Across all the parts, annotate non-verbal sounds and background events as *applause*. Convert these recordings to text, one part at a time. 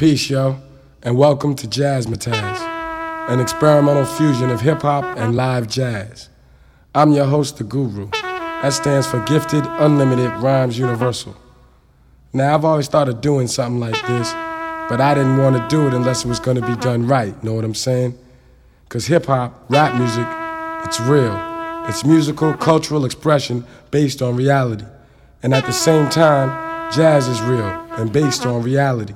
Peace, yo, and welcome to Jazzmatazz, an experimental fusion of hip hop and live jazz. I'm your host, The Guru. That stands for Gifted Unlimited Rhymes Universal. Now, I've always thought of doing something like this, but I didn't want to do it unless it was going to be done right, know what I'm saying? Because hip hop, rap music, it's real. It's musical, cultural expression based on reality. And at the same time, jazz is real and based on reality.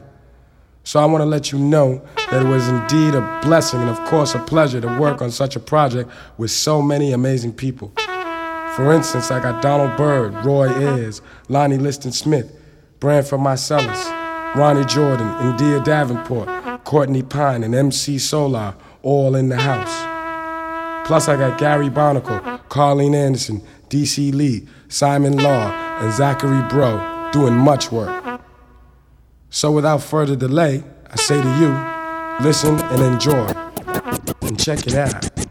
So I want to let you know that it was indeed a blessing and, of course, a pleasure to work on such a project with so many amazing people. For instance, I got Donald Byrd, Roy Ayers, Lonnie Liston Smith, Branford Marsalis, Ronny Jordan, N'Dea Davenport, Courtney Pine, and MC Solaar all in the house. Plus, I got Gary Barnacle, Carleen Anderson, DC Lee, Simon Law, and Zachary Breaux doing much work. So without further delay, I say to you, listen and enjoy. And check it out.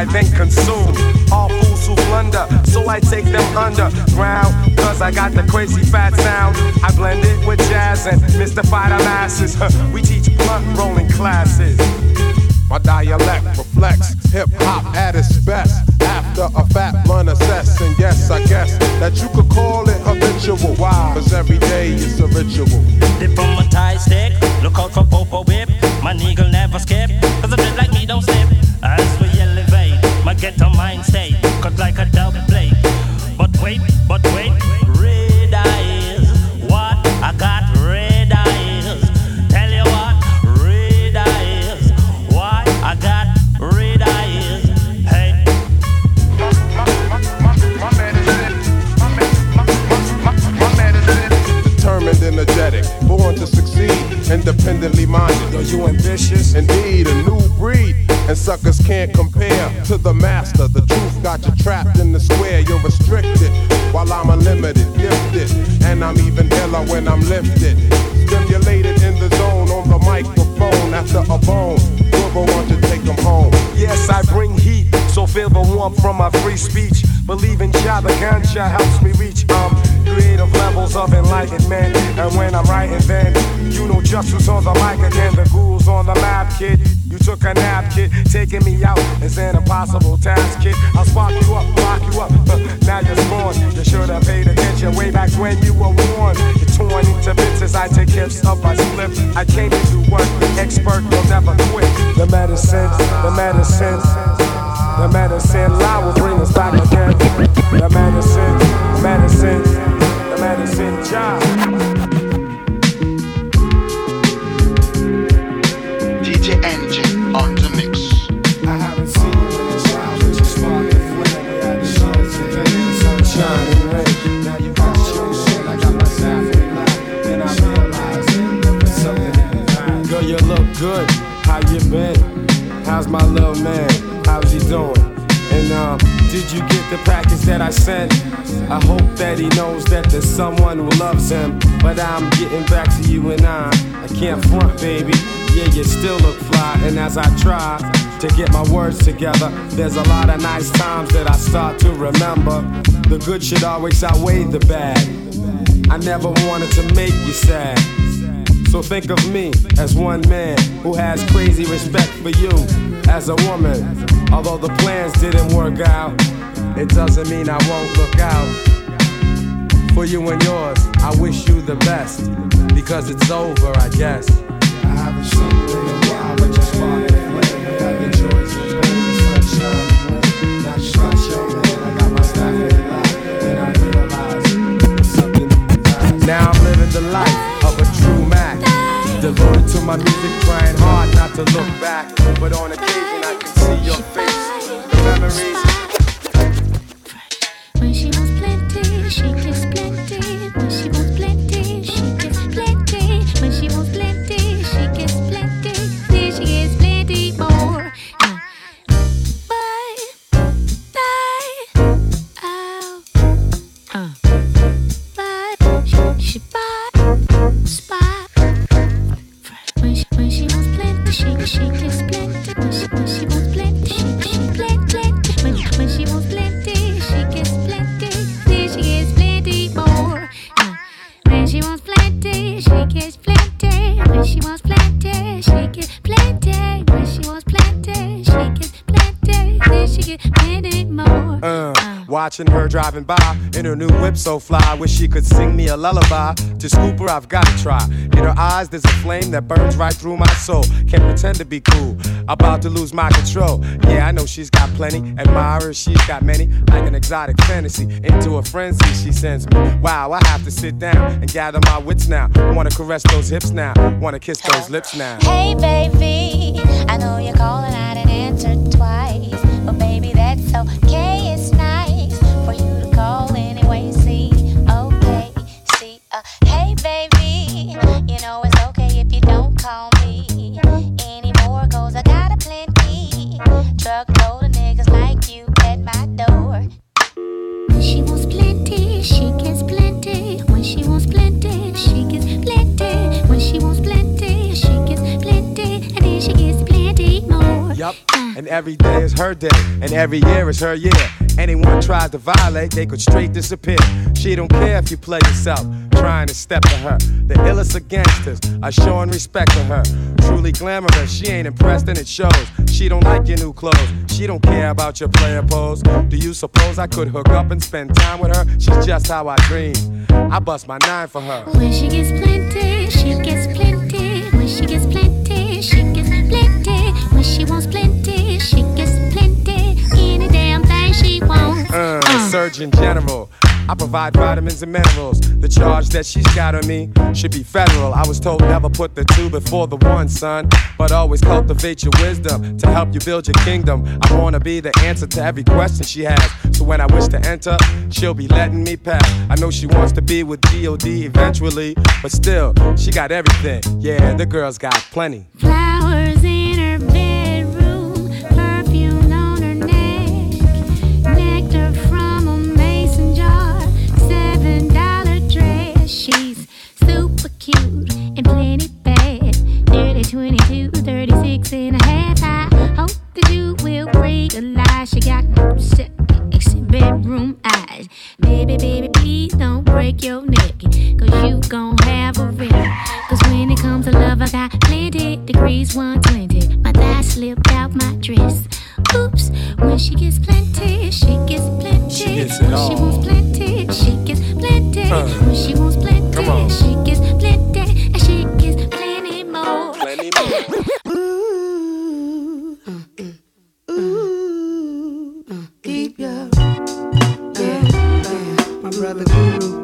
I then consume. All fools who blunder, so I take them underground. Cause I got the crazy fat sound. I blend it with jazz and mystify the masses. we teach blunt rolling classes. My dialect reflects hip hop at its best. After a fat blunt assess, yes, I guess that you could call it habitual. Why? Cause every day is a ritual. Dip on stick, look out for Popo Whip. My needle never skip, cause a bit like me don't slip. As we elevate, my mind state, cut like a dub plate. But wait, but wait, red eyes, what? I got red eyes. Tell you what, red eyes, why? I got red eyes. Hey. Determined, energetic, born to succeed, independently minded. Yo, you ambitious? Indeed, a new breed. And suckers can't compare to the master. The truth got you trapped in the square. You're restricted while I'm unlimited, gifted. And I'm even iller when I'm lifted. Stimulated in the zone on the microphone after a bone. Whoever want to take them home. Yes, I bring heat, so feel the warmth from my free speech. Believe in Jah, the helps me reach um creative levels of enlightenment. And when I'm writing, then you know just who's on the mic again. The guru's on the map, kid. You took a nap, kid. Taking me out is an impossible task, kid. I'll spark you up, lock you up. *laughs* Now you're spawned. You should have paid attention way back when you were warned. You're torn into bits as I take hips up, I slip. I came to do work. Expert will never quit. The medicine, the medicine. The medicine lie will bring us back again. The medicine, medicine, the medicine job. Good. How you been? How's my little man? How's he doing? And um, did you get the package that I sent? I hope that he knows that there's someone who loves him. But I'm getting back to you and I. I can't front, baby. Yeah, you still look fly. And as I try to get my words together, there's a lot of nice times that I start to remember. The good should always outweigh the bad. I never wanted to make you sad. So think of me as one man who has crazy respect for you as a woman. Although the plans didn't work out, it doesn't mean I won't look out. For you and yours, I wish you the best. Because it's over, I guess. I haven't seen you in a while, but you spark my music, trying hard not to look back. But on occasion, driving by in her new whip so fly. Wish she could sing me a lullaby. To scoop her, I've got to try. In her eyes, there's a flame that burns right through my soul. Can't pretend to be cool. About to lose my control. Yeah, I know she's got plenty. Admirers, she's got many. Like an exotic fantasy. Into a frenzy, she sends me. Wow, I have to sit down and gather my wits now. Wanna caress those hips now. Wanna kiss those lips now. Hey, baby, I know you're calling, I didn't answer twice. But, baby, that's okay, every day is her day, and every year is her year. Anyone tries to violate, they could straight disappear. She don't care if you play yourself, trying to step to her. The illest of gangsters are showing respect to her. Truly glamorous, she ain't impressed and it shows. She don't like your new clothes, she don't care about your player pose. Do you suppose I could hook up and spend time with her? She's just how I dream. I bust my nine for her. When she gets plenty, she gets plenty. When she gets plenty, she gets she wants. Uh, Surgeon General. I provide vitamins and minerals. The charge that she's got on me should be federal. I was told never put the two before the one, son. But always cultivate your wisdom to help you build your kingdom. I wanna be the answer to every question she has. So when I wish to enter, she'll be letting me pass. I know she wants to be with DOD eventually, but still, she got everything. Yeah, the girl's got plenty. Flowers 36 and a half. I hope that you will realize she got sexy bedroom eyes. Baby, baby, please don't break your neck, cause you gon' have a wreck. Cause when it comes to love, I got plenty degrees 120. My thigh slipped out my dress. Oops, when she gets plenty, she gets plenty. She gets it when she wants plenty, she gets plenty. Uh, when she wants plenty, she gets plenty. My brother Guru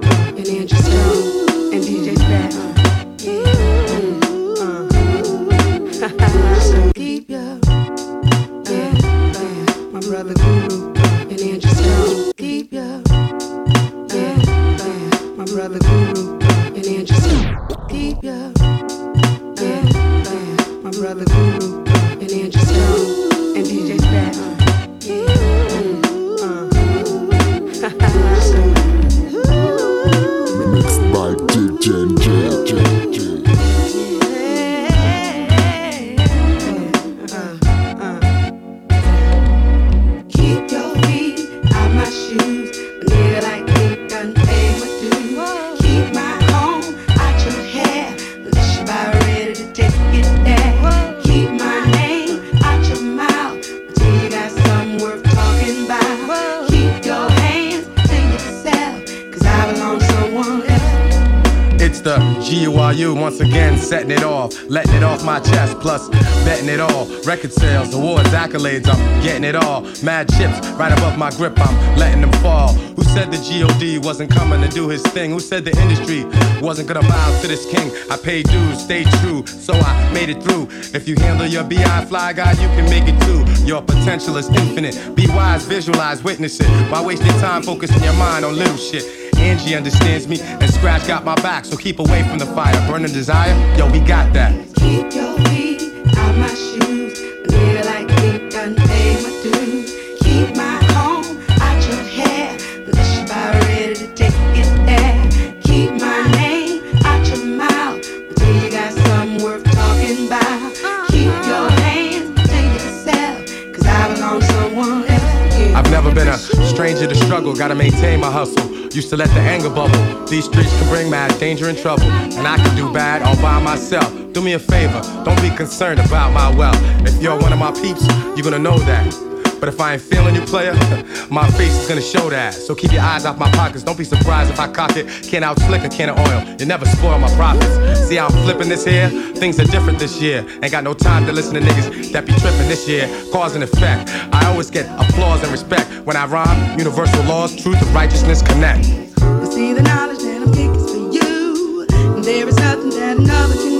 setting it off. Letting it off my chest, plus betting it all. Record sales, awards, accolades, I'm getting it all. Mad chips right above my grip, I'm letting them fall. Who said the G-O-D wasn't coming to do his thing? Who said the industry wasn't gonna bow to this king? I paid dues, stayed true, so I made it through. If you handle your BI fly guy, you can make it too. Your potential is infinite. Be wise, visualize, witness it. Why waste your time focusing your mind on little shit? Angie understands me, and Scratch got my back, so keep away from the fire. Burning desire, yo, we got that. Keep your feet out my shoes. Nigga like me done pay my dues. Keep my comb out your hair. Unless you about ready to take it there. Keep my name out your mouth until you got something worth talking about. Keep your hands to yourself, cause I belong to someone else. I've never been a stranger to struggle, gotta maintain my hustle. Used to let the anger bubble. These streets can bring mad danger and trouble. And I can do bad all by myself. Do me a favor, don't be concerned about my wealth. If you're one of my peeps, you're gonna know that. But if I ain't feeling you, player, *laughs* my face is gonna show that. So keep your eyes off my pockets. Don't be surprised if I cock it. Can't out slick a can of oil. You never spoil my profits. See how I'm flipping this here? Things are different this year. Ain't got no time to listen to niggas that be tripping this year. Cause and effect. I always get applause and respect when I rhyme. Universal laws, truth, and righteousness connect. You see the knowledge that I'm picking for you. And there is nothing that another can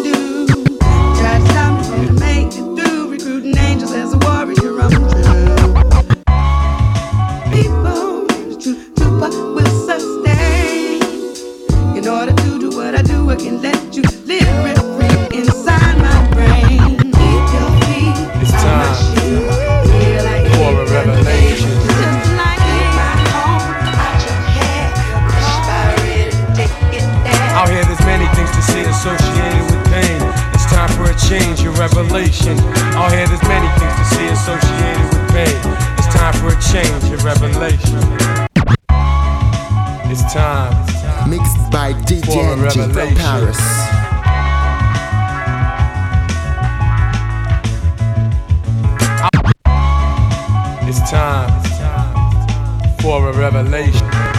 change, revelation. Out here, there's many things to see associated with pain. It's time for a change, revelation. It's time. Mixed by DJ NG from. Paris. It's time for a revelation.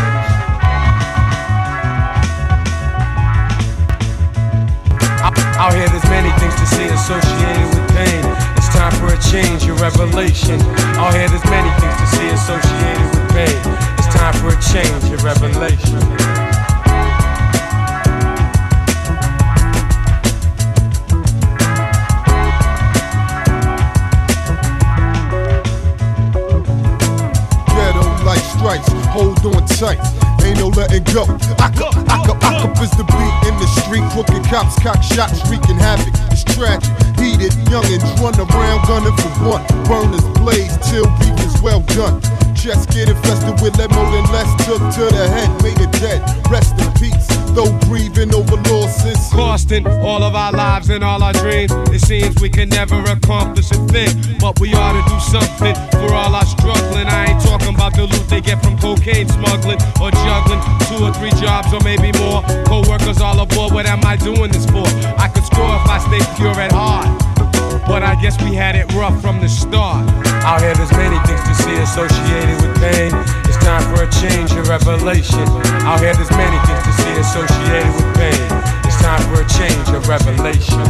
Out here, there's many things to see associated with pain. It's time for a change, a revelation. Out here, there's many things to see associated with pain. It's time for a change, a revelation. Hold on tight. Ain't no letting go. Aka, in the street. Crooked cops, cock shots, wreaking havoc. It's tragic, heated, youngins run around gunning for what? Burners blaze till beef is well done. Chest get infested with that more than less. Took to the head, made it dead. Rest in peace, though grieving over losses. costing all of our lives and all our dreams. It seems we can never accomplish a thing, but we ought to do something for all our struggling. I ain't talking about the loot they get from cocaine smuggling or juggling two or three jobs or maybe more. Co-workers all aboard. What am I doing this for? I could score if I stay pure at heart. But I guess we had it rough from the start. Out here, there's many things to see associated with pain. It's time for a change, a revelation. Out here, there's many things to associated with pain. It's time for a change, a revelation.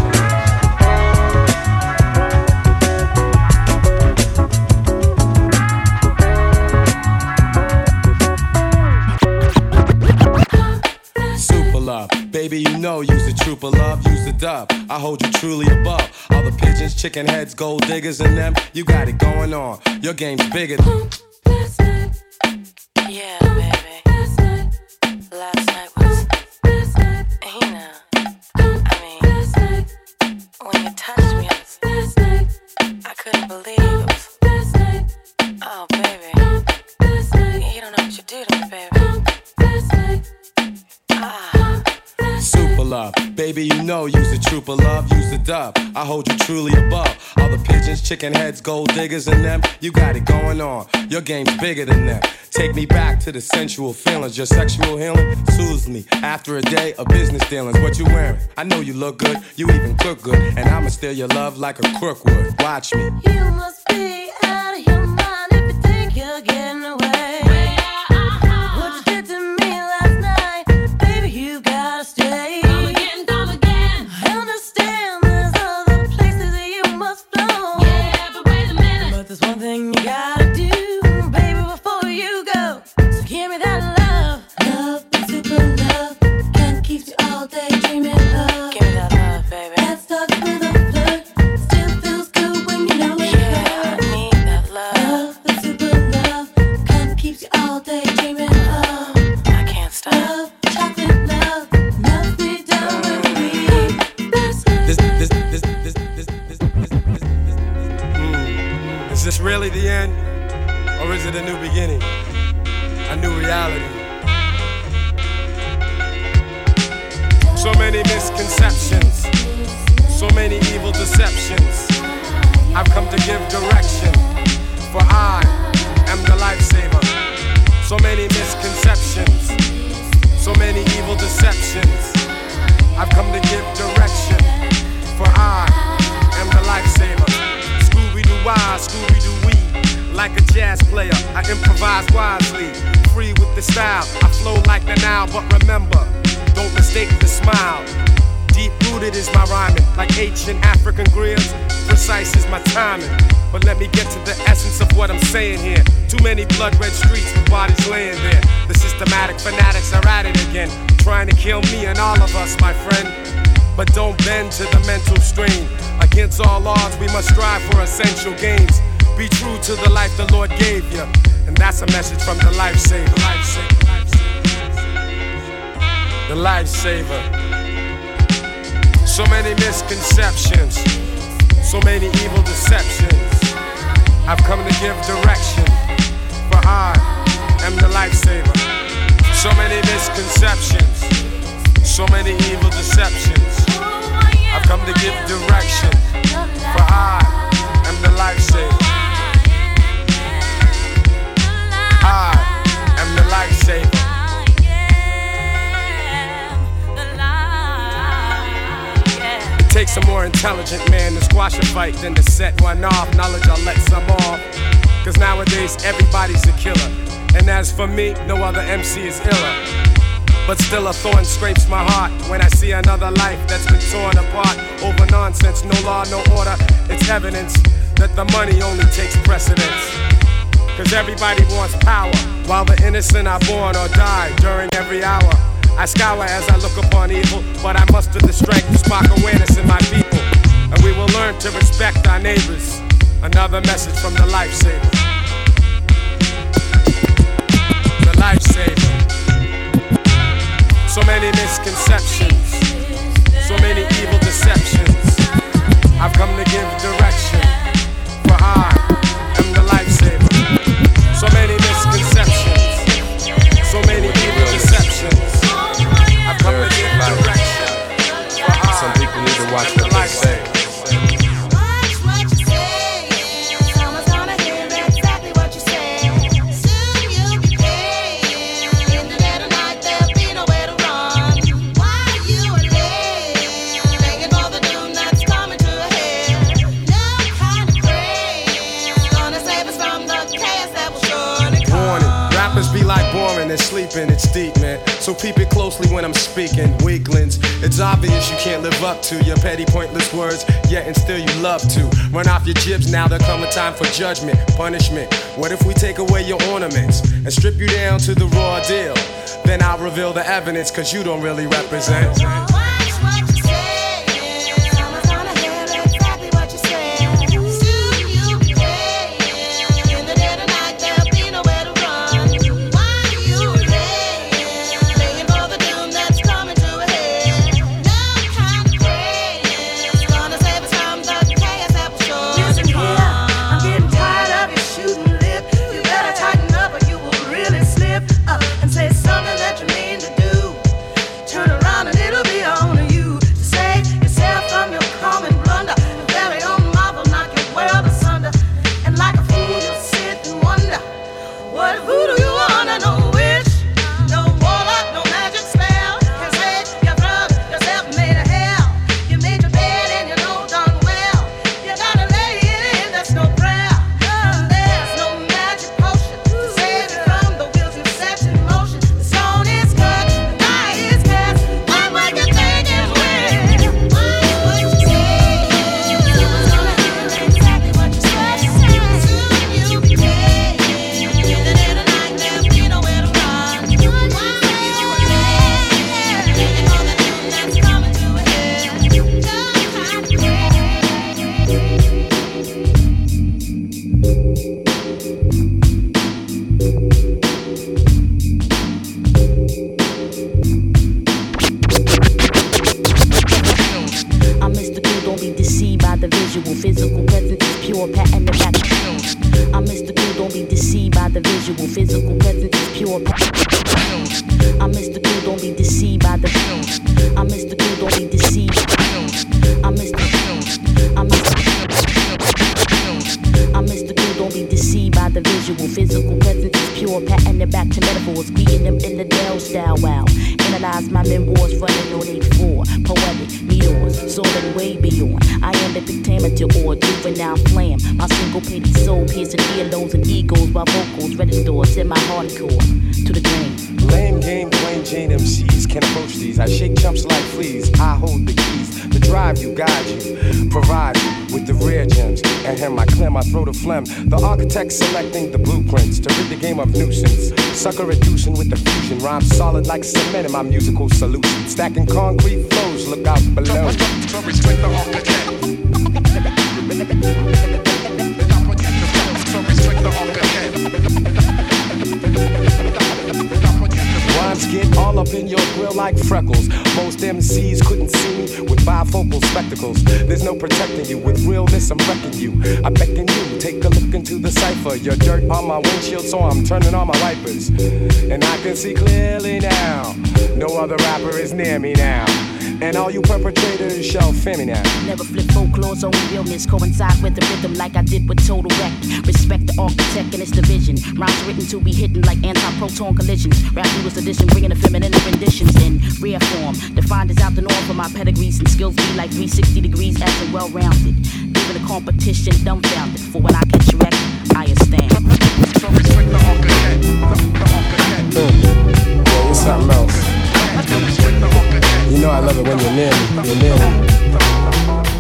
Super love, baby, you know use the troop of love, use the dub. I hold you truly above all the pigeons, chicken heads, gold diggers, and them. You got it going on. Your game's bigger. Yeah, baby. Last night, hold you truly above all the pigeons, chicken heads, gold diggers, and them. You got it going on. Your game's bigger than them. Take me back to the sensual feelings. Your sexual healing soothes me after a day of business dealings. What you wearing? I know you look good, you even cook good, and I'ma steal your love like a crook would. Watch me. you must be out of your mind if you think you're getting away. My timing. But let me get to the essence of what I'm saying here. Too many blood red streets with bodies laying there. The systematic fanatics are at it again, trying to kill me and all of us, my friend. But don't bend to the mental strain. Against all odds, we must strive for essential gains. Be true to the life the Lord gave you. And that's a message from the lifesaver. The lifesaver. So many misconceptions, so many evil deceptions. I've come to give direction, for I am the lifesaver. So many misconceptions, so many evil deceptions. I've come to give direction, for I am the lifesaver. I am the lifesaver. It takes a more intelligent man to squash a fight than to set one off. Knowledge I'll let some off. Cause nowadays everybody's a killer. And as for me, no other MC is iller. But still a thorn scrapes my heart when I see another life that's been torn apart over nonsense, no law, no order. It's evidence that the money only takes precedence. Cause everybody wants power, while the innocent are born or die during every hour. I scour as I look upon evil, but I muster the strength to spark awareness in my people. And we will learn to respect our neighbors. Another message from the lifesaver. The lifesaver. So many misconceptions, so many evil deceptions. I've come to give direction, for I am the lifesaver. Watch what they say. Warning, rappers be like boring and sleeping, it's deep, man. So peep it closely when I'm speaking. Weaklings, it's obvious you can't live up to your petty, pointless words, yet and still you love to. Run off your jibs, now there come a time for judgment, punishment. What if we take away your ornaments and strip you down to the raw deal? Then I'll reveal the evidence, cause you don't really represent. My throat of phlegm. The architect selecting the blueprints to rid the game of nuisance. Sucker reducing with the fusion. Rhyme solid like cement in my musical solution. Stacking concrete flows, look out below. So respect the up in your grill like freckles. Most MCs couldn't see me with bifocal spectacles. There's no protecting you with realness. I'm wrecking you. I beckon you, take a look into the cipher. Your dirt on my windshield, so I'm turning on my wipers, and I can see clearly now. No other rapper is near me now. And all you perpetrators shall fear me now. Never flip folklore's own realness. Coincide with the rhythm like I did with Total Wreck. Respect the architect and its division. Rhymes written to be hidden like anti-proton collisions. Rap newest edition, bringing the feminine renditions in rare form. Defined as out the norm for my pedigrees and skills be like 360 degrees as and well-rounded. Leaving the competition dumbfounded. For when I catch wreck, I stand. So respect the architect. The, the architect. Mm. Yeah, you're something else. You know I love it when you're near me. You're near me.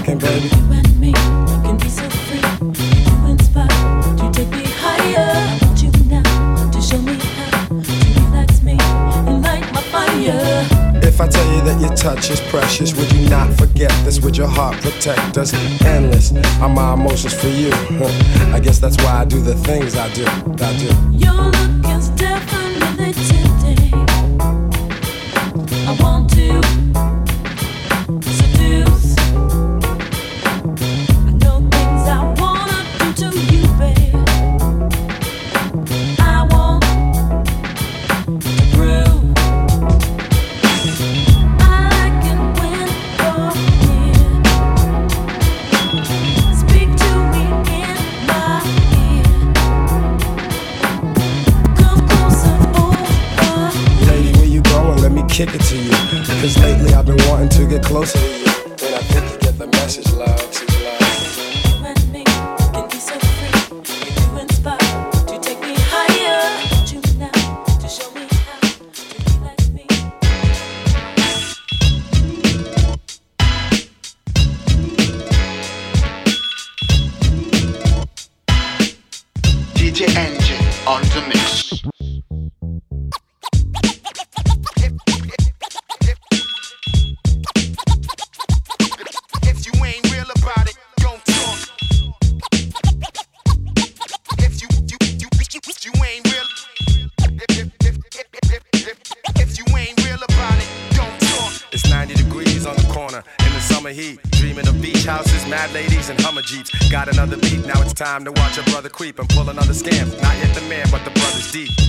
Second, baby? You and me can be so free. You inspire to take me higher. I want you now to show me how to relax me and light my fire. If I tell you that your touch is precious, would you not forget this? Would your heart protect us? Endless are my emotions for you. I guess that's why I do the things I do. I do. Your look is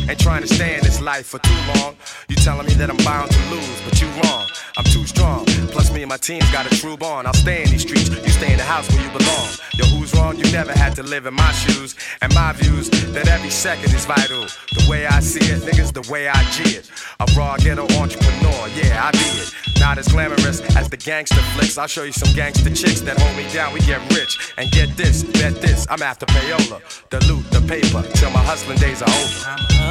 Ain't trying to stay in this life for too long. You telling me that I'm bound to lose, but you wrong. I'm too strong. Plus, me and my team's got a true bond. I'll stay in these streets, you stay in the house where you belong. Yo, who's wrong? You never had to live in my shoes. And my views that every second is vital. The way I see it, niggas, the way I G it. A raw ghetto entrepreneur, yeah, I be it. Not as glamorous as the gangster flicks. I'll show you some gangster chicks that hold me down. We get rich. And get this, bet this, I'm after payola. The loot, the paper, till my hustling days are over.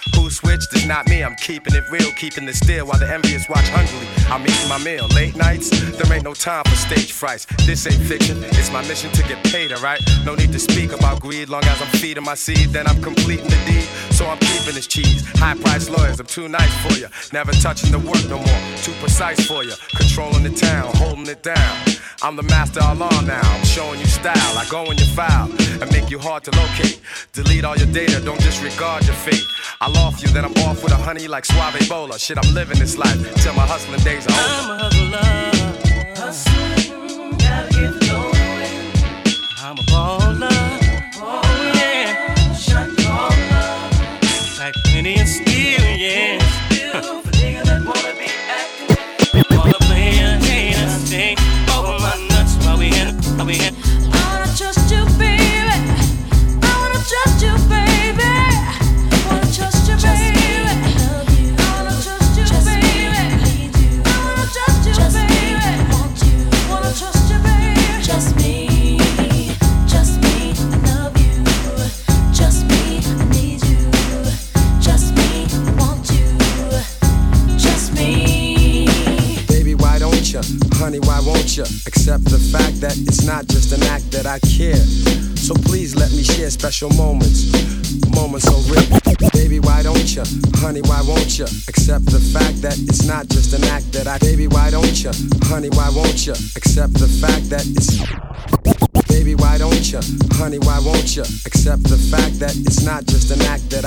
Who switched? It's not me. I'm keeping it real, keeping it still while the envious watch hungrily. I'm eating my meal. Late nights, there ain't no time for stage frights. This ain't fiction. It's my mission to get paid, alright? No need to speak about greed. Long as I'm feeding my seed, then I'm completing the deed. So I'm this cheese. High price lawyers, I'm too nice for you. Never touching the work no more. Too precise for you. Controlling the town, holding it down. I'm the master law now. I'm showing you style. I go in your file and make you hard to locate. Delete all your data, don't disregard your fate. I'll off you, then I'm off with a honey like Suave Bola. Shit, I'm living this life till my hustling days are over. I'm a hustler,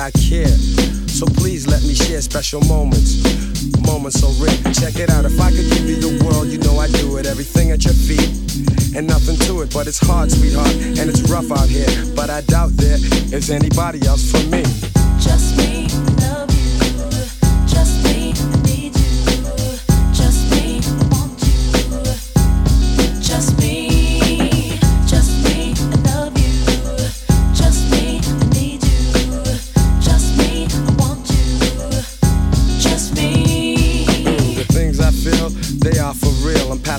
I care. So please let me share special moments. Moments so real. Check it out. If I could give you the world, you know I'd do it. Everything at your feet and nothing to it. But it's hard, sweetheart, and it's rough out here. But I doubt there is anybody else for me. Just me,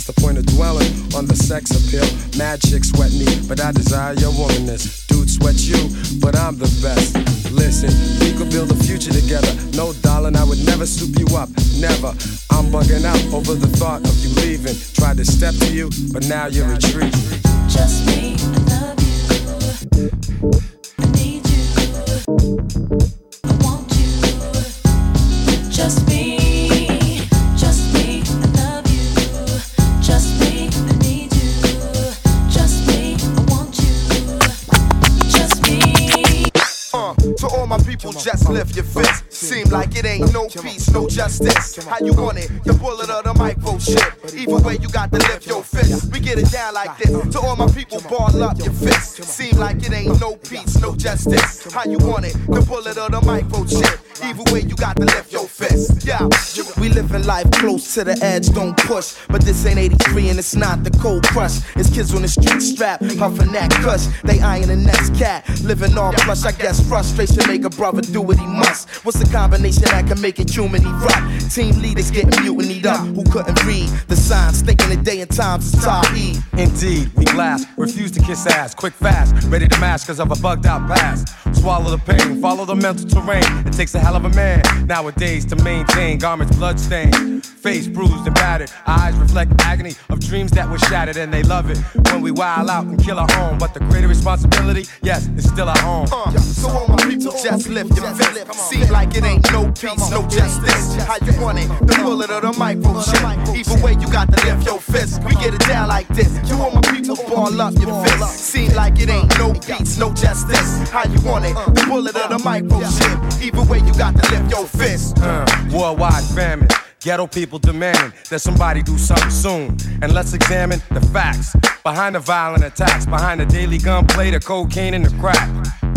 past the point of dwelling on the sex appeal. Mad chicks sweat me, but I desire your womanness. Dude sweat you, but I'm the best. Listen, we could build a future together. No, darling, I would never soup you up. Never. I'm bugging out over the thought of you leaving. Tried to step to you, but now you're retreating. Just me, I love you. Lift your fist. Like it ain't no peace, no justice. How you want it? The bullet or the micro shit. Either way, you got to lift your fist. We get it down like this. To all my people, ball up your fist. Seem like it ain't no peace, no justice. How you want it? The bullet or the micro shit. Either way, you got to lift your fist. Yeah, we living life close to the edge, don't push. But this ain't 83 and it's not the cold crush. It's kids on the street strap, puffing that cuss. They eyeing the next cat, living on plush. I guess frustration make a brother do what he must. What's the combination that can make it human erupt? Team leaders getting mutinied up. Who couldn't read the signs, thinking the day and times is E. Indeed, we glass, refuse to kiss ass, quick fast, ready to mash cause of a bugged out past. Swallow the pain, follow the mental terrain. It takes a hell of a man nowadays to maintain garments bloodstained, face bruised and battered. Eyes reflect agony of dreams that were shattered, and they love it when we wild out and kill our own. But the greater responsibility, yes, it's still our own. Uh, so all my people just lift your fist. Seem like it ain't no peace, no justice. How you want it? The bullet or the micro shit. Either way, you got to lift your fist. We get it down like this. You all my people ball up your fist. Seem like it ain't no peace, no justice. How you want it? The bullet or the micro shit. Either way, you got to lift your fist. Uh, worldwide famine. Ghetto people demanding that somebody do something soon. And let's examine the facts behind the violent attacks, behind the daily gunplay, the cocaine, and the crack.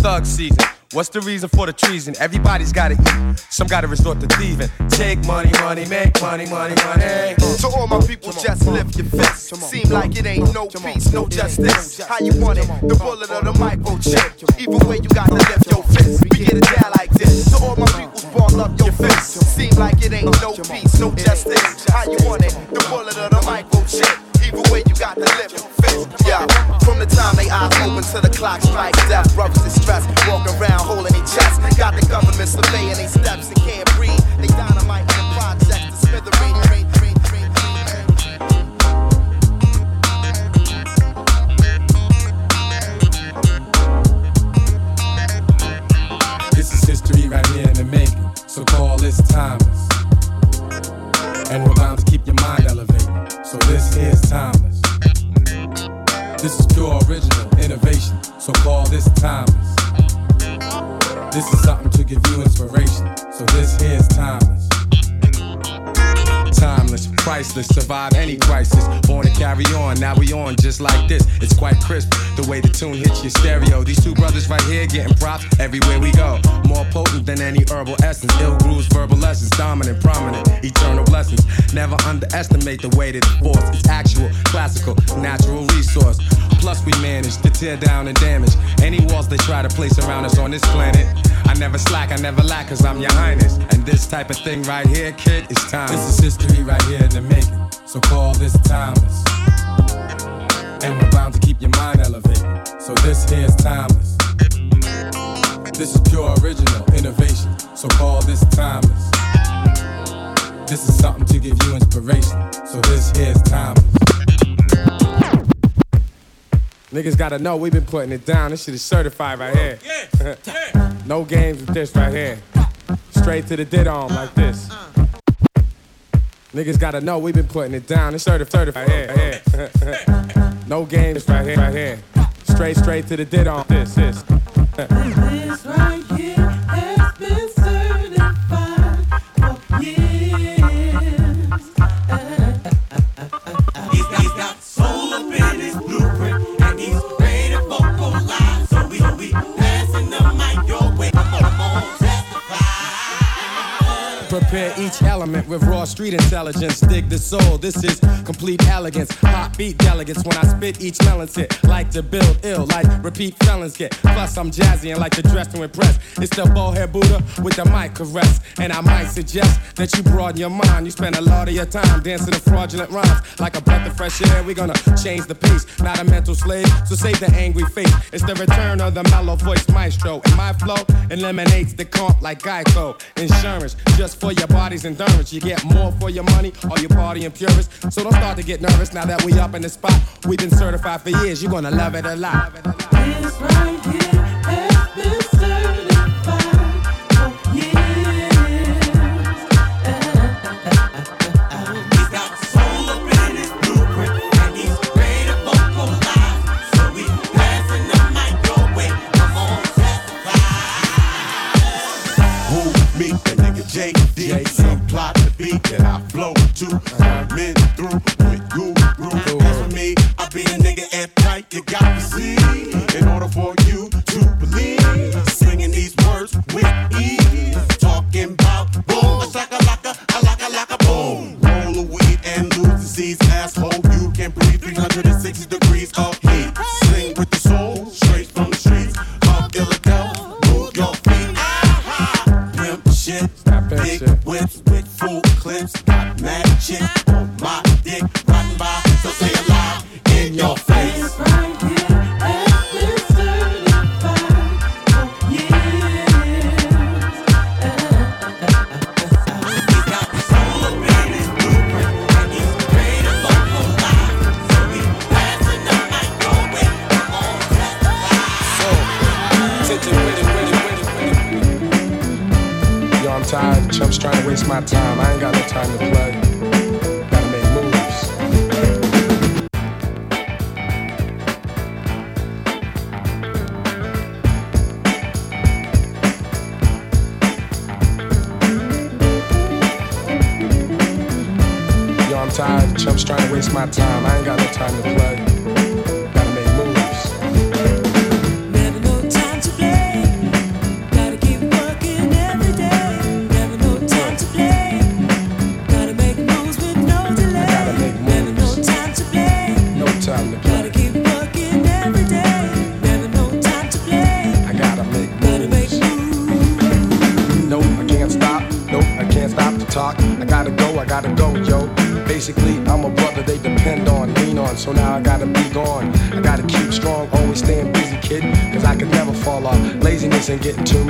Thug season. What's the reason for the treason? Everybody's gotta eat. Some gotta resort to thieving. Take money, money, make money, money, money. So all my people just lift your fist. Seem like it ain't no peace, no justice. How you want it? The bullet or the micro chip. Either way, you got to lift your fist. We get it down like this. So all my peoples ball up your fist. Seem like it ain't no peace, no justice. How you want it? The bullet or the micro chip. Either way, you got. Yeah, from the time they eyes open to the clock strike death, brothers is stressed, walking around holding their chests. Got the government surveying their steps and can't breathe. They dynamite in the project, the smithereen, rain, rain. This is history right here in the making, so call this timeless. And we're bound to keep your mind elevated. So this here's timeless. This is pure original innovation. So call this timeless. This is something to give you inspiration. So this here's timeless. Timeless, priceless, survive any crisis. Born to carry on, now we on just like this. It's quite crisp, the way the tune hits your stereo. These two brothers right here getting props everywhere we go. More potent than any herbal essence. Ill grooves, verbal lessons, dominant, prominent, eternal blessings. Never underestimate the weight of the force. It's actual, classical, natural resource. Plus, we manage to tear down and damage any walls they try to place around us on this planet. I never slack, I never lack, cause I'm your highness. And this type of thing right here, kid, is time. This is history right here in the making. So call this timeless. And we're bound to keep your mind elevated. So this here's timeless. This is pure original innovation. So call this timeless. This is something to give you inspiration. So this here's timeless. Niggas gotta know we been putting it down. This shit is certified right here. *laughs* no games with this right here. Straight to the did on like this. Niggas gotta know we been putting it down. It's certified right here. Right *laughs* here. no games right here. Right here. Straight, straight to the did on this. This. *laughs* Each element with raw street intelligence. Dig the soul. This is complete elegance. Hot beat delegates when I spit each melon hit. Like to build ill, like repeat felons get. Plus I'm jazzy and like to dress to impress. It's the bowhead Buddha with the mic caress. And I might suggest that you broaden your mind. You spend a lot of your time dancing to fraudulent rhymes. Like a breath of fresh air, we gonna change the pace. Not a mental slave, so save the angry face. It's the return of the mellow voice maestro. And my flow eliminates the comp like Geico. Insurance, just for your body's endurance. You get more for your money, or your party and. So don't start to get nervous now that we up in the spot. We've been certified for years, you're gonna love it a lot. This right here to. Men through with guru. As for me, I be a nigga at tight. You got to see. In order for you to believe, singing these words with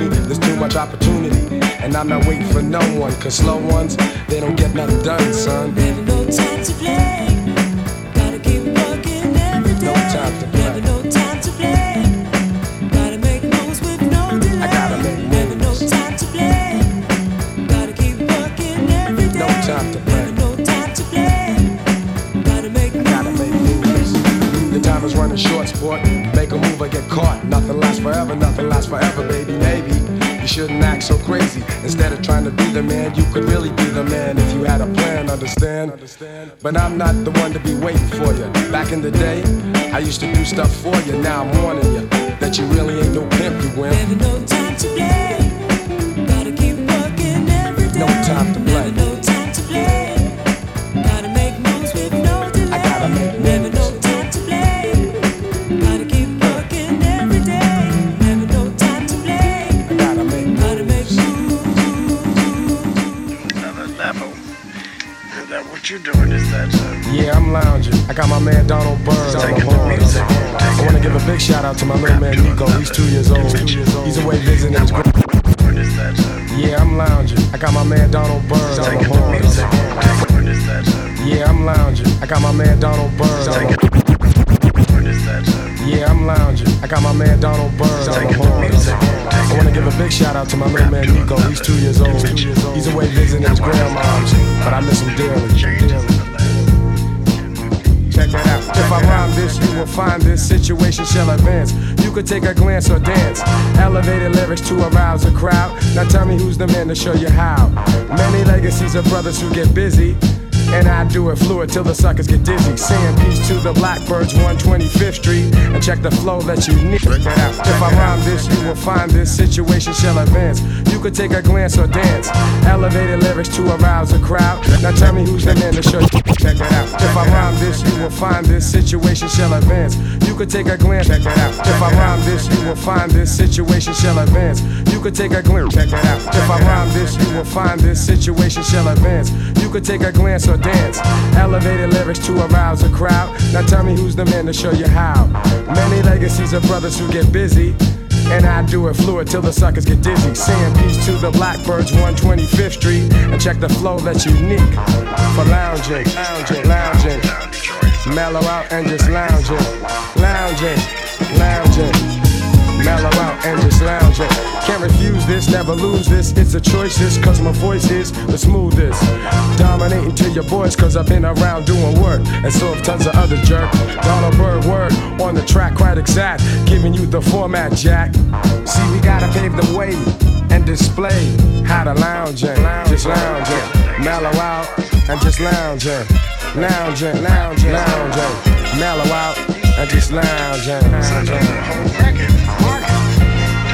there's too much opportunity. And I'm not waiting for no one, cause slow ones, they don't get nothing done, son. Never no time to play. Get caught. Nothing lasts forever, nothing lasts forever, baby. Maybe you shouldn't act so crazy. Instead of trying to be the man, you could really be the man if you had a plan, understand? But I'm not the one to be waiting for you. Back in the day, I used to do stuff for you. Now I'm warning you that you really ain't no pimp, you. Never no time to play. Gotta keep working every day. No time Yeah, I'm lounging. I got my man Donald Byrd on the. I wanna give a big shout out to my little man Nico. He's two years old. He's away visiting his Yeah, I'm lounging. I got my man Donald Byrd on the Yeah, I'm lounging. I got my man Donald Byrd on the Yeah, I'm lounging. I got my man Donald Byrd on the. I wanna give a big shout out to my little man Nico. He's two years old. He's away visiting his grandma, but I miss him dearly. Check out. If I rhyme this, you will find this situation shall advance. You could take a glance or dance. Elevated lyrics to arouse a crowd. Now tell me who's the man to show you how. Many legacies of brothers who get busy. And I do it fluid till the suckers get dizzy. Saying peace to the Blackbyrds, 125th Street. And check the flow that you need. Check that out. If I rhyme this, you will find this situation shall advance. You could take a glance or dance. Elevated lyrics to arouse a crowd. Now tell me who's the man to show you. Check that out. If I rhyme this, you will find this situation shall advance. You could take a glance. Check that out. If I rhyme this, you will find this situation shall advance. You could take a glance. Check that out. If I rhyme this, you will find this situation shall advance. You could take a glance or dance. Elevated lyrics to arouse a crowd. Now tell me who's the man to show you how. Many legacies of brothers who get busy. And I do it fluid till the suckers get dizzy. Saying peace to the Blackbyrds, 125th Street. And check the flow that's unique for lounging, lounging, lounging. Mellow out and just lounging, lounging, lounging. Mellow out and just lounging. Can't refuse this, never lose this. It's a choice, cause my voice is the smoothest. Dominating to your boys, cause I've been around doing work. And so have tons of other jerk. Donald Byrd word on the track, quite exact. Giving you the format, Jack. See, we gotta pave the way and display how to lounge lounging, just lounging. Mellow out and just lounging. Lounging, lounging, lounging. Mellow out and just lounging, lounging.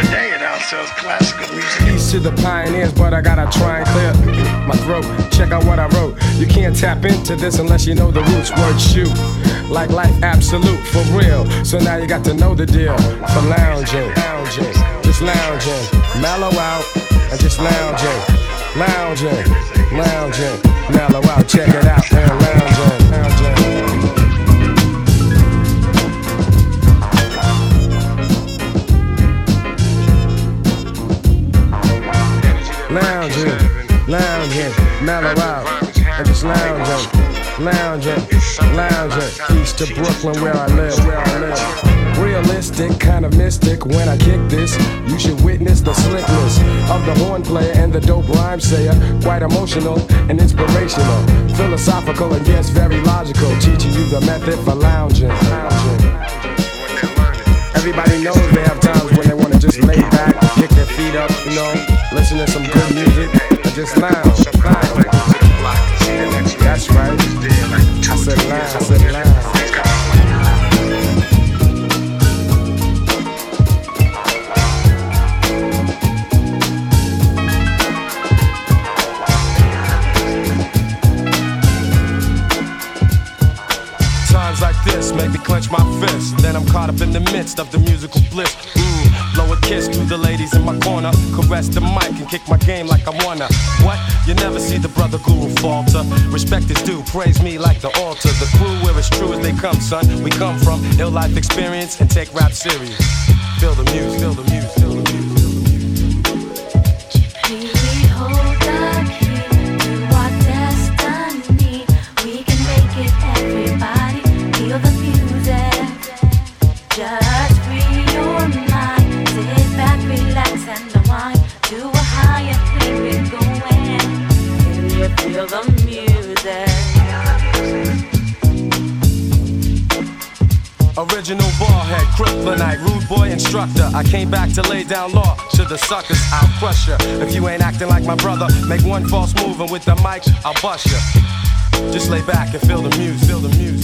today it outsells classical music. Peace to the pioneers, but I gotta try and clear my throat. Check out what I wrote. You can't tap into this unless you know the roots. Word shoot. Like life absolute, for real. So now you got to know the deal. For lounging, lounging, just lounging. Mellow out and just lounging. Lounging, lounging, mellow out. Check it out. Lounging, lounging. lounging, lounging, mellow out, and just lounging, lounging, lounging. East to Brooklyn, where I live, where I live. Realistic, kind of mystic. When I kick this, you should witness the slickness of the horn player and the dope rhyme sayer. Quite emotional and inspirational, philosophical and yes, very logical. Teaching you the method for lounging, lounging. Everybody knows they have times when they wanna just lay back, kick their feet up, you know, listen to some good music, and just lounge. That's right. Times like this make me clench my fist. Then I'm caught up in the midst of the musical bliss. Blow a kiss to the ladies in my corner. Caress the mic and kick my game like I wanna. What? You never see the brother guru falter. Respect is due, praise me like the altar. The crew where it's true as they come, son. We come from ill life experience and take rap serious. Feel the music, feel the music, feel the music. Kryptonite, rude boy instructor. I came back to lay down law to the suckers. I'll crush ya. If you ain't acting like my brother, make one false move and with the mic, I'll bust ya. Just lay back and feel the music, feel the music,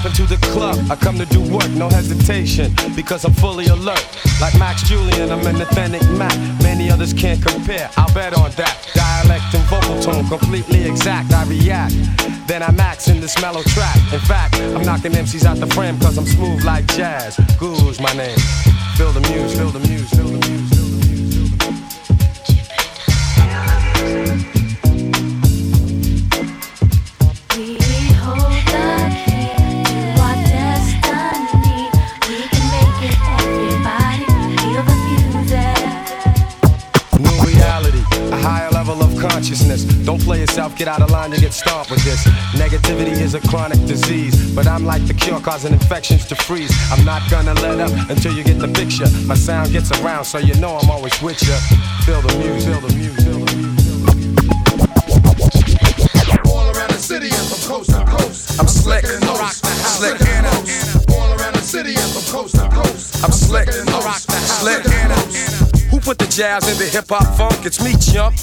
step into the club, I come to do work, no hesitation, because I'm fully alert. Like Max Julien, I'm an authentic Mac. Many others can't compare, I'll bet on that. Dialect and vocal tone, completely exact, I react. Then I max in this mellow track. In fact, I'm knocking MCs out the frame, cause I'm smooth like jazz. Guru's my name. Feel the muse, feel the muse, feel the music. Yourself, get out of line, you get stomped with this. Negativity is a chronic disease, but I'm like the cure causing infections to freeze. I'm not gonna let up until you get the picture. My sound gets around, so you know I'm always with you. Feel the music, feel the music, feel the music. All around the city and from coast to coast. I'm slick, rock the house. Slick and. All around the city and from coast to coast. I'm slick, rock the house. Slick and. Who put the jazz into hip hop funk? It's me, chump.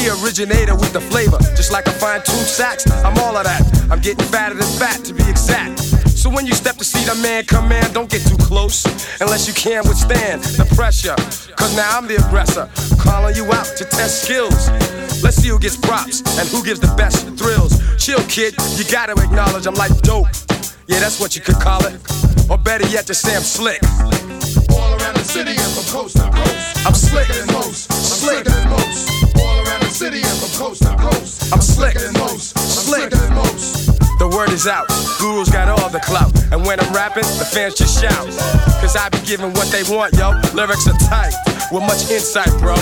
The originator with the flavor, just like a fine tuned sax. I'm all of that. I'm getting fatter than fat, to be exact. So when you step to see the man come in, don't get too close unless you can withstand the pressure. Cause now I'm the aggressor, calling you out to test skills. Let's see who gets props and who gives the best thrills. Chill, kid, you gotta acknowledge I'm like dope. Yeah, that's what you could call it. Or better yet, just say I'm slick. All around the city and from coast to coast. I'm slicker than most. I'm slicker than most. Coast to coast. I'm slick. than most. Slick. slicker than most. The word is out, Guru's got all the clout. And when I'm rapping, the fans just shout. Cause I be giving what they want, yo. Lyrics are tight, with much insight, bro.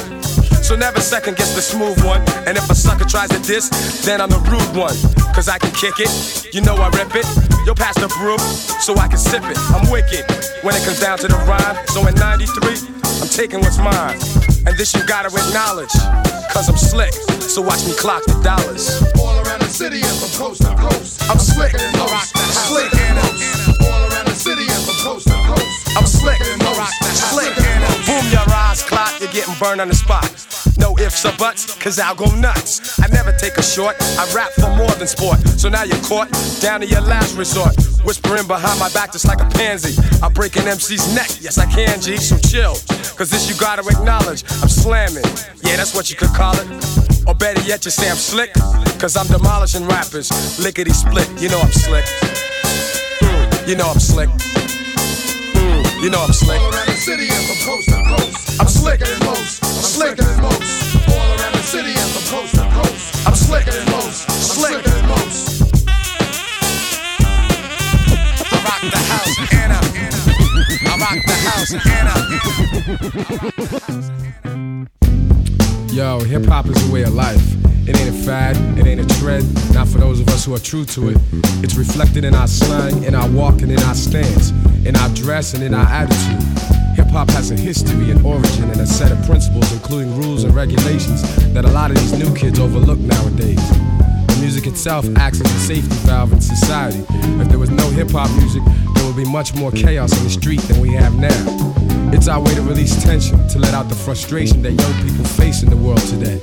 So never second guess the smooth one. And if a sucker tries to diss, then I'm the rude one. Cause I can kick it, you know I rip it. Yo, pass the brew, so I can sip it. I'm wicked when it comes down to the rhyme. So in 93, I'm taking what's mine. And this you gotta acknowledge. Cause I'm slick, so watch me clock the dollars. All around the city and from coast to coast. I'm slick, rock the house. Slick and most. All around the city and from coast to coast. I'm slick. Slick. Boom your eyes, clock, you're getting burned on the spot. No ifs or buts, cause I'll go nuts. I never take a short, I rap for more than sport. So now you're caught, down to your last resort. Whispering behind my back just like a pansy. I break an MC's neck, yes I can, G, so chill. Cause this you gotta acknowledge, I'm slamming. Yeah, that's what you could call it. Or better yet, just say I'm slick. Cause I'm demolishing rappers, lickety split, you know I'm slick. Mm, you know I'm slick. You know I'm slick. All around the city and from coast to coast. I'm slick. than most. I'm slicker than most. All around the city and from coast to coast. I'm slick. than most. I'm slicker than most. I rock the house, Anna. I rock the house, Anna. Yo, hip hop is a way of life. It ain't a fad, it ain't a trend, not for those of us who are true to it. It's reflected in our slang, in our walk, and in our stance, in our dress, and in our attitude. Hip hop has a history an origin and a set of principles, including rules and regulations, that a lot of these new kids overlook nowadays. The Music itself acts as a safety valve in society. If there was no hip hop music, there would be much more chaos in the street than we have now. It's our way to release tension, to let out the frustration that young people face in the world today.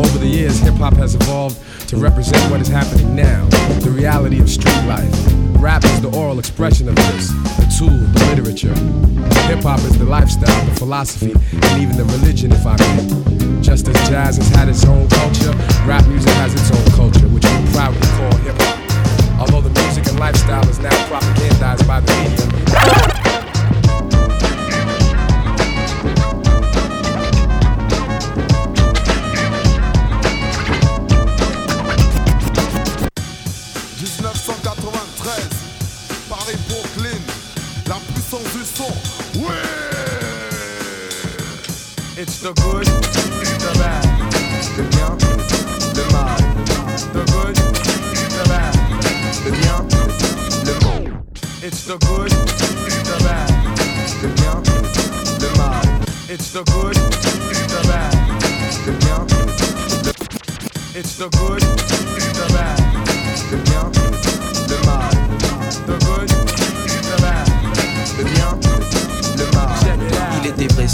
Over the years, hip hop has evolved to represent what is happening now, the reality of street life. Rap is the oral expression of this, the tool, the literature. Hip hop is the lifestyle, the philosophy, and even the religion, if I may. Just as jazz has had its own culture, rap music has its own culture, which we proudly call hip hop. Although the music and lifestyle is now propagandized by the media. The good, the bad, le bien, le mal. The good, the bad, le bien, le mal. It's the good, the bad, le bien, le mal. It's the good, the bad, le bien, le It's the good, the bad, le bien, le mal. The good,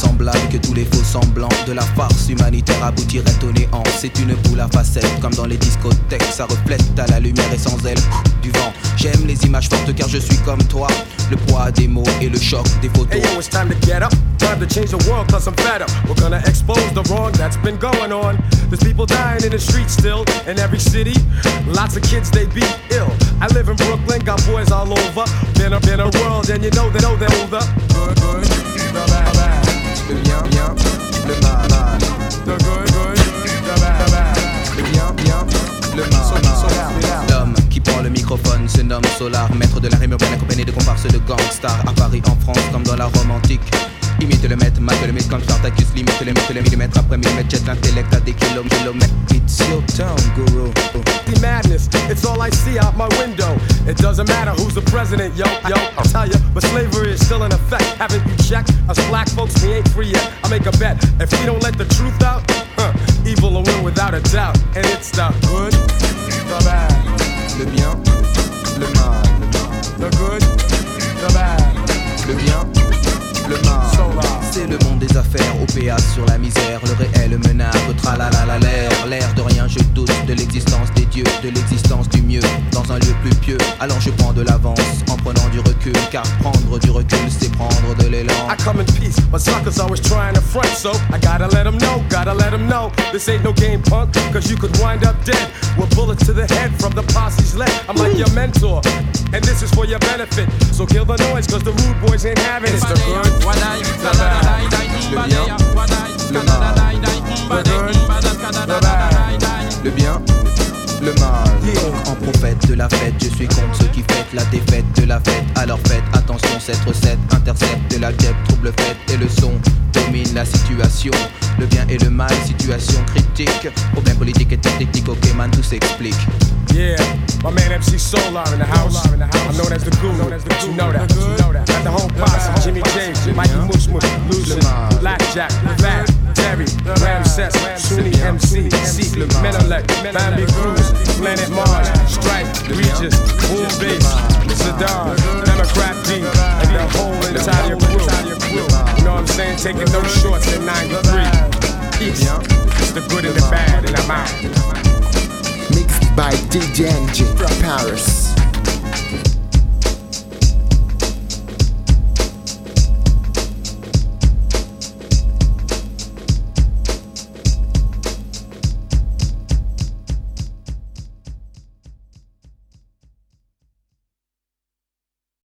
out. Il était vraisemblable que tous les faux semblants de la farce humanitaire aboutiraient au néant. C'est une boule à facettes, comme dans les discothèques. Ça reflète à la lumière et sans elle du vent. J'aime les images fortes car je suis comme toi. Le poids des mots et le choc des photos. Hey yo, it's time to get up. Time to change the world cause I'm fed up. We're gonna expose the wrong that's been going on. There's people dying in the streets still in every city. Lots of kids they be ill. I live in Brooklyn, got boys all over. Been up in a world and you know they know they're older. Le bien, le mal, mal. The good, bad. Le bien, le mal. L'homme qui prend le microphone se nomme Solar, maître de la rime urbaine accompagné de comparses de gangsters à Paris, en France, comme dans la Rome antique. Le le limite le le millimètre après millimètre, jette l'intellect à des kilomètres. It's your town, guru. The madness, it's all I see out my window. It doesn't matter who's the president, yo, yo, I'll tell ya, but slavery is still in effect. Haven't you checked? Us black folks, we ain't free yet. I make a bet, if we don't let the truth out, huh, evil will win without a doubt. And it's the good, the bad, Le bien, le mal. the good, the bad, Le bien, le. C'est le monde des affaires, OPA sur la misère, le réel menace, tralala l'air, l'air de rien, je doute de l'existence des dieux, de l'existence du mieux, dans un lieu plus pieux. Alors je prends de l'avance en prenant du recul, car prendre du recul, c'est prendre de l'élan. I come in peace, but suckers always trying to front, so I gotta let them know, gotta let them know. This ain't no game, punk, cause you could wind up dead with bullets to the head from the posse's left. I'm like your mentor, and this is for your benefit. So kill the noise, cause the rude boys ain't having it. It's the good, the bad, le bien, le mal. The good, the bad. Le bien, le mal. En prophète de la fête, je suis contre ceux qui fêtent la défaite de la fête. Alors faites attention, cette recette intercepte de la guêpe, trouble fête et le son domine la situation. Le bien et le mal, situation critique. Problème politique et technique, ok man, tout s'explique. Yeah, my man MC Solar in the house. I'm known as the guru. You know that. You know that. Got the whole posse: Jimmy James, Mikey Mush Mush, Lucian, Blackjack, Fat, Terry, Ramses, Sunni MC, Seek, Menelec, Bambi Cruz, Planet Mars, Stripe, Regis, Boom Bass, Saddam, Democrat D, and the whole entire crew. You know what I'm saying? Taking no shorts in 93. Peace. It's the good and the bad, and I'm out. Mixed by DJ NG from Paris.